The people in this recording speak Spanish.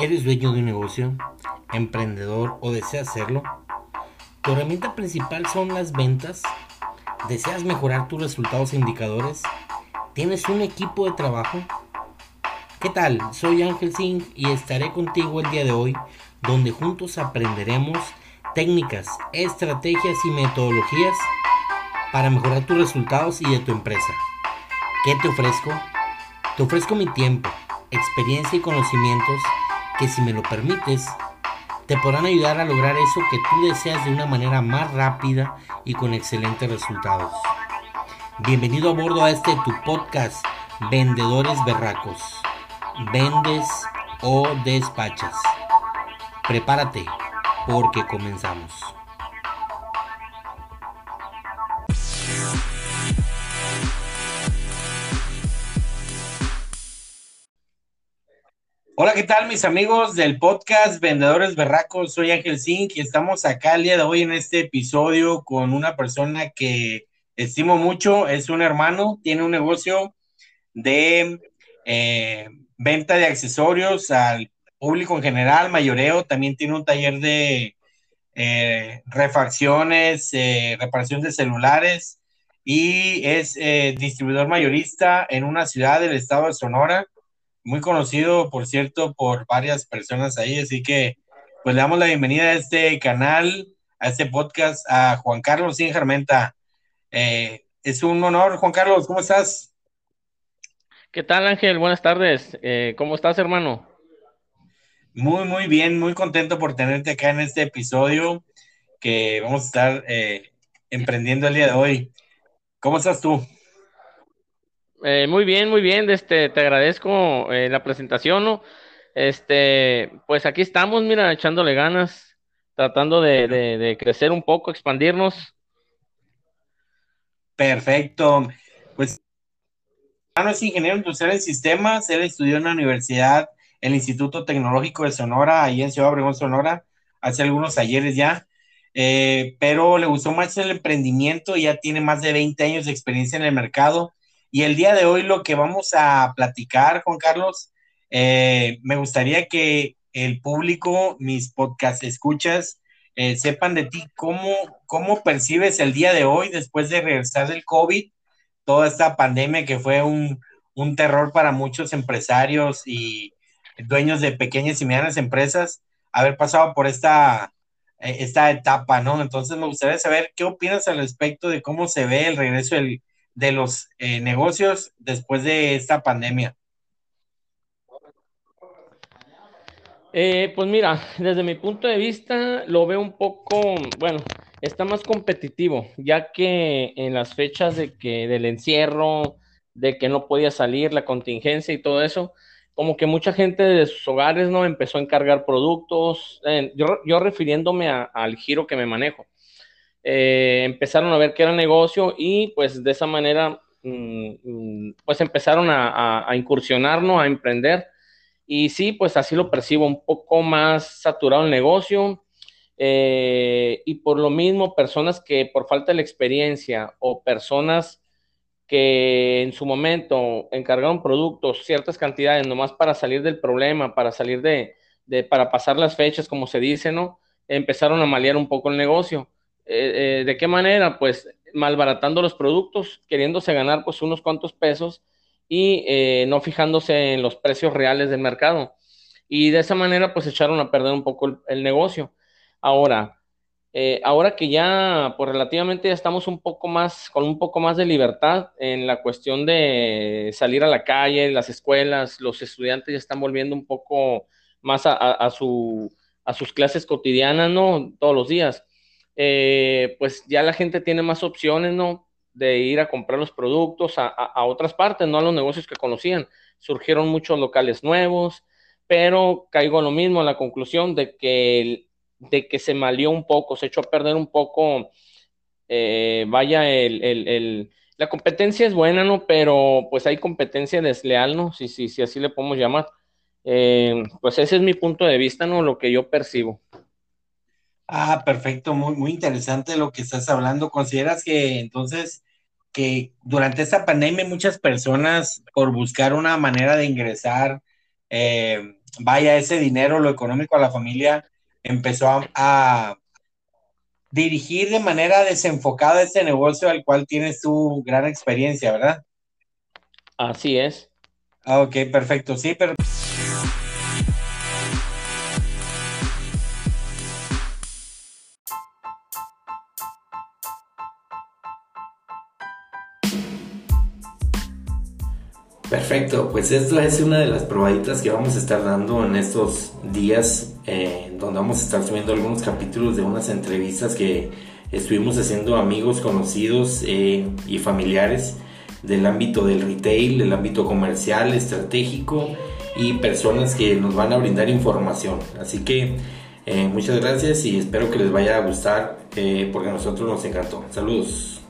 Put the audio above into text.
¿Eres dueño de un negocio, emprendedor o deseas hacerlo? ¿Tu herramienta principal son las ventas? ¿Deseas mejorar tus resultados e indicadores? ¿Tienes un equipo de trabajo? ¿Qué tal? Soy Ángel Singh y estaré contigo el día de hoy donde juntos aprenderemos técnicas, estrategias y metodologías para mejorar tus resultados y de tu empresa. ¿Qué te ofrezco? Te ofrezco mi tiempo, experiencia y conocimientos que si me lo permites, te podrán ayudar a lograr eso que tú deseas de una manera más rápida y con excelentes resultados. Bienvenido a bordo a este tu podcast, Vendedores Berracos. Vendes o despachas. Prepárate porque comenzamos. Hola, ¿qué tal mis amigos del podcast Vendedores Berracos? Soy Ángel Zink y estamos acá el día de hoy en este episodio con una persona que estimo mucho, es un hermano, tiene un negocio de eh, venta de accesorios al público en general, mayoreo, también tiene un taller de eh, refacciones, eh, reparación de celulares y es distribuidor mayorista en una ciudad del estado de Sonora muy conocido, por cierto, por varias personas ahí, así que pues le damos la bienvenida a este canal, a este podcast, a Juan Carlos Sin eh, es un honor, Juan Carlos, ¿cómo estás? ¿Qué tal, Ángel? Buenas tardes. Eh, ¿Cómo estás, hermano? Muy, muy bien, muy contento por tenerte acá en este episodio que vamos a estar eh, emprendiendo el día de hoy. ¿Cómo estás tú? Eh, muy bien, muy bien, este, te agradezco eh, la presentación, ¿no? Este, pues aquí estamos, mira, echándole ganas, tratando de, crecer un poco, expandirnos. Perfecto. Pues, hermano es ingeniero industrial en sistemas, él estudió en la universidad, el Instituto Tecnológico de Sonora, ahí en Ciudad Obregón, Sonora, hace algunos ayeres ya, eh, pero le gustó más el emprendimiento, ya tiene más de 20 años de experiencia en el mercado y el día de hoy lo que vamos a platicar, Juan Carlos, eh, me gustaría que el público, mis podcast escuchas, eh, sepan de ti cómo, cómo percibes el día de hoy después de regresar del COVID, toda esta pandemia que fue un, un terror para muchos empresarios y dueños de pequeñas y medianas empresas, haber pasado por esta, eh, esta etapa, ¿no? Entonces me gustaría saber qué opinas al respecto de cómo se ve el regreso del de los eh, negocios después de esta pandemia? Eh, pues mira, desde mi punto de vista lo veo un poco, bueno, está más competitivo, ya que en las fechas de que del encierro, de que no podía salir, la contingencia y todo eso, como que mucha gente de sus hogares no empezó a encargar productos, eh, yo, refiriéndome al giro que me manejo. Eh, empezaron a ver que era negocio y pues de esa manera mm, mm, pues empezaron a, a, incursionar, ¿no? A emprender. Y sí, pues así lo percibo, un poco más saturado el negocio. Eh, y por lo mismo, personas que por falta de experiencia o personas que en su momento encargaron productos, ciertas cantidades, nomás para salir del problema, para salir de, de para pasar las fechas, como se dice, ¿no? Empezaron a malear un poco el negocio. Eh, eh, ¿De qué manera? Pues malbaratando los productos, queriéndose ganar pues unos cuantos pesos y eh, no fijándose en los precios reales del mercado. Y de esa manera pues echaron a perder un poco el, negocio. Ahora, ahora que ya pues relativamente ya estamos un poco más, con un poco más de libertad en la cuestión de salir a la calle, las escuelas, los estudiantes ya están volviendo un poco más a, su, a sus clases cotidianas, ¿no? Todos los días eh, pues ya la gente tiene más opciones, ¿no? De ir a comprar los productos a, otras partes, no a los negocios que conocían. Surgieron muchos locales nuevos, pero caigo a lo mismo, a la conclusión de que, de que se malió un poco, se echó a perder un poco, eh, vaya, la competencia es buena, ¿no? Pero pues hay competencia desleal, ¿no? Si, si, si así le podemos llamar. Eh, pues ese es mi punto de vista, ¿no? Lo que yo percibo. Ah, perfecto, muy, muy interesante lo que estás hablando. ¿Consideras que entonces que durante esta pandemia muchas personas por buscar una manera de ingresar, eh, vaya, ese dinero, lo económico a la familia, empezó a, dirigir de manera desenfocada ese negocio al cual tienes tu gran experiencia, ¿verdad? Así es. Ah, ok, perfecto. Sí, pero... Perfecto, pues esta es una de las probaditas que vamos a estar dando en estos días, eh, donde vamos a estar subiendo algunos capítulos de unas entrevistas que estuvimos haciendo amigos, conocidos eh, y familiares del ámbito del retail, del ámbito comercial, estratégico y personas que nos van a brindar información. Así que eh, muchas gracias y espero que les vaya a gustar porque a nosotros nos encantó. Saludos.